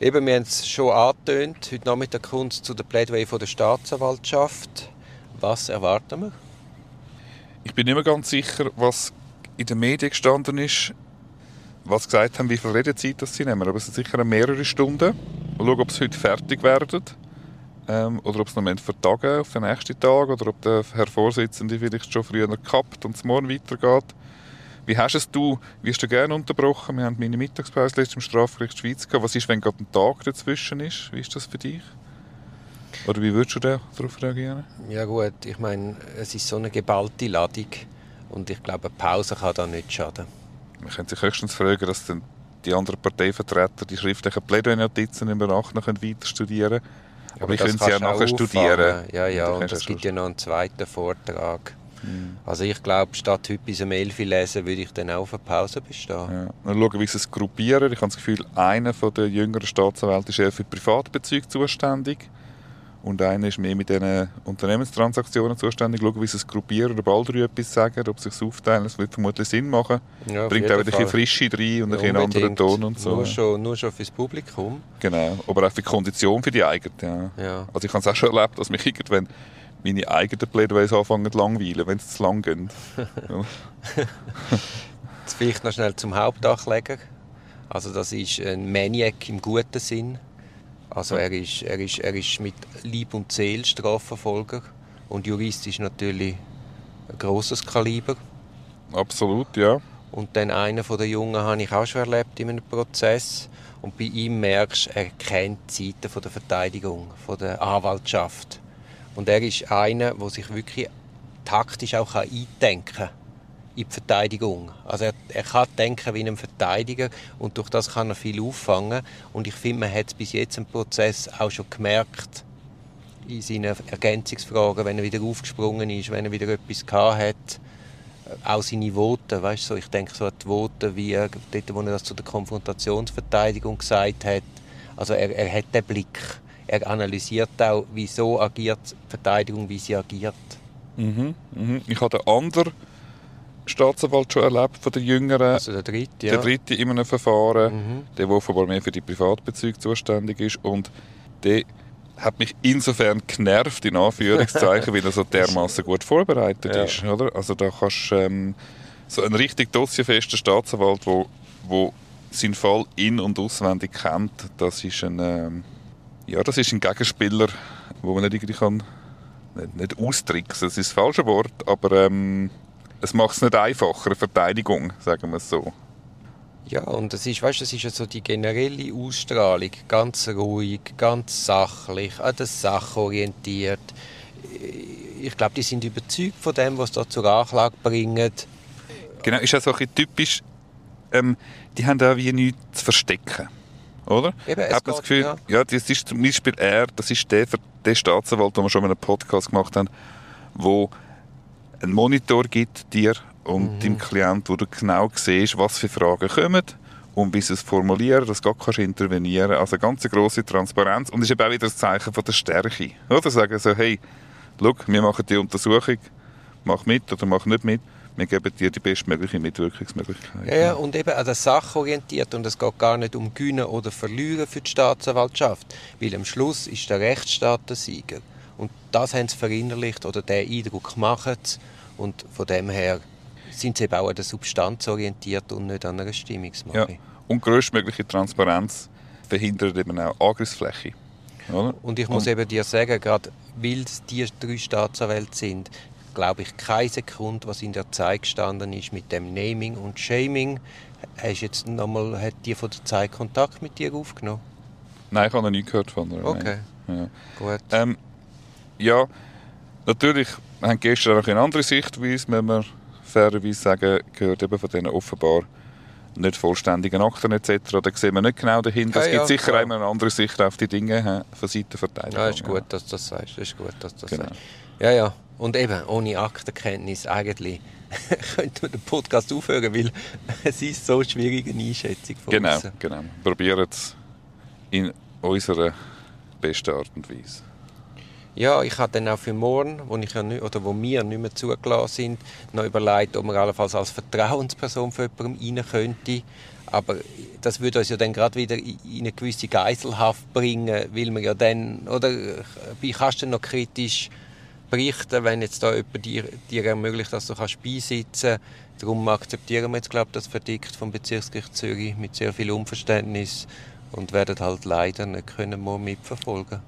Eben, wir haben es schon angetönt. Heute Nachmittag kommt es zu der Plädoyer von der Staatsanwaltschaft. Was erwarten wir? Ich bin nicht mehr ganz sicher, was in den Medien gestanden ist, was gesagt haben, wie viel Redezeit das sie nehmen. Aber es sind sicher mehrere Stunden. Mal schauen, ob sie heute fertig werden. Ähm, oder ob es noch vertagen auf den nächsten Tag. Oder ob der Herr Vorsitzende vielleicht schon früher gekappt und es morgen weitergeht. Wie hast es du, wie hast du gerne unterbrochen? Wir haben meine Mittagspause letztens im Strafgericht Schweiz gehabt. Was ist, wenn gerade ein Tag dazwischen ist? Wie ist das für dich? Oder wie würdest du darauf reagieren? Ja gut, ich meine, es ist so eine geballte Ladung und ich glaube, eine Pause kann da nicht schaden. Man könnte sich höchstens fragen, dass dann die anderen Parteivertreter die schriftlichen Plädoyer-Notizen im Nachhinein weiter studieren können. Aber, Aber ich könnte sie ja nachher studieren. Ja, ja, und es gibt ja noch einen zweiten Vortrag. Mhm. Also ich glaube, statt heute bis um 11 Uhr lesen, würde ich dann auch auf eine Pause bestehen. Ja. Dann schauen, wie sie es gruppieren. Ich habe das Gefühl, einer der jüngeren Staatsanwälte ist eher für Privatbezüge zuständig und einer ist mehr mit diesen Unternehmenstransaktionen zuständig. Schauen, wie sie es gruppieren, alle drei etwas sagen, ob sie es aufteilen. Das wird vermutlich Sinn machen. Ja, Bringt auch ein bisschen Frische rein und ja, einen anderen Ton und so. Nur schon, nur schon fürs Publikum. Genau, aber auch für die Kondition für die eigene. Ja. ja. Also ich habe es auch schon erlebt, dass mich irgendwann meine eigenen Plädoyers anfangen zu langweilen, wenn es zu lang geht. Jetzt vielleicht noch schnell zum Hauptachleger. Also das ist ein Maniac im guten Sinn. Also er ist, er ist, er ist mit Lieb und Seele Strafverfolger und juristisch natürlich ein grosses Kaliber. Absolut, ja. Und dann einer von der Jungen habe ich auch schon erlebt in einem Prozess. Und bei ihm merkst du, er kennt die Seiten von der Verteidigung, von der Anwaltschaft. Und er ist einer, der sich wirklich taktisch auch eindenken kann in die Verteidigung. Also er, er kann denken wie ein Verteidiger und durch das kann er viel auffangen. Und ich finde, man hat es bis jetzt im Prozess auch schon gemerkt, in seinen Ergänzungsfragen, wenn er wieder aufgesprungen ist, wenn er wieder etwas gehabt hat. Auch seine Worte, weißt so, ich denke so an die Worte, wie er, dort, wo er das zu der Konfrontationsverteidigung gesagt hat. Also er, er hat den Blick er analysiert auch, wieso agiert die Verteidigung, wie sie agiert. Mhm, mhm. Ich habe den anderen Staatsanwalt schon erlebt, von den Jüngeren. Also der dritte, ja. Der dritte in einem Verfahren, mhm. der, der offenbar mehr für die Privatbezüge zuständig ist. Und der hat mich insofern genervt, in Anführungszeichen, weil er so dermaßen gut vorbereitet ja. ist. Oder? Also da kannst ähm, so ein richtig dossierfester Staatsanwalt, wo, wo seinen Fall in- und auswendig kennt, das ist ein... Ähm, ja, das ist ein Gegenspieler, wo man nicht irgendwie kann, nicht, nicht austricksen, das ist das falsche Wort, aber ähm, es macht es nicht einfacher, eine Verteidigung, sagen wir es so. Ja, und das ist, weißt, das ist ja so die generelle Ausstrahlung, ganz ruhig, ganz sachlich, an der Sache orientiert. Ich glaube, die sind überzeugt von dem, was da zur Anklage bringt. Genau, ist ja so ein typisch, ähm, die haben da wie nichts zu verstecken oder? Eben, Hat man das Gefühl, ja. ja, das ist zum Beispiel er, das ist der, der Staatsanwalt, den wir schon mal einen Podcast gemacht haben, wo einen Monitor gibt dir und mhm. deinem Klient, wo du genau siehst, was für Fragen kommen und wie sie es formulieren, dass du gar intervenieren kannst. Also eine ganz grosse Transparenz und ist eben auch wieder das Zeichen von der Stärke. Oder sagen so, hey, schau, wir machen die Untersuchung, mach mit oder mach nicht mit wir geben dir die bestmögliche Mitwirkungsmöglichkeit. Ja, ja, und eben an der Sache orientiert. Und es geht gar nicht um Gewinnen oder Verlieren für die Staatsanwaltschaft. Weil am Schluss ist der Rechtsstaat der Sieger. Und das haben sie verinnerlicht oder den Eindruck gemacht. Und von dem her sind sie eben auch an der Substanz orientiert und nicht an einer Stimmungsmache. Ja. Und größtmögliche Transparenz verhindert eben auch Angriffsfläche. Oder? Und ich muss und eben dir sagen, gerade weil es die drei Staatsanwälte sind, glaube ich, keine Sekunde, was in der Zeit gestanden ist mit dem Naming und Shaming. Hast jetzt noch mal, hat die von der Zeit Kontakt mit dir aufgenommen? Nein, ich habe noch nie gehört von ihr. Okay, ja. gut. Ähm, ja, natürlich haben gestern auch eine andere Sichtweise, wenn wir fairerweise sagen, gehört eben von denen offenbar nicht vollständigen Akten etc. Da sehen wir nicht genau dahinter. Ja, es gibt ja, sicher klar. eine andere Sicht auf die Dinge von Seiten der Verteidigung. Ja, ist gut, dass du das sagst. Ist gut, dass das genau. sagst. Ja, ja. Und eben, ohne Aktenkenntnis eigentlich könnte man den Podcast aufhören, weil es ist so schwierig eine Einschätzung von Genau, uns. genau. Probieren es in unserer besten Art und Weise. Ja, ich habe dann auch für morgen, wo, ich ja nicht, oder wo wir nicht mehr zugelassen sind, noch überlegt, ob man allenfalls als Vertrauensperson für jemanden rein könnte. Aber das würde uns ja dann gerade wieder in eine gewisse Geiselhaft bringen, weil man ja dann, oder wie kannst du noch kritisch berichten, wenn jetzt da jemand dir, dir ermöglicht, dass du kannst beisitzen kannst. Darum akzeptieren wir jetzt, glaube ich, das Verdikt vom Bezirksgericht Zürich mit sehr viel Unverständnis und werden halt leider nicht können mitverfolgen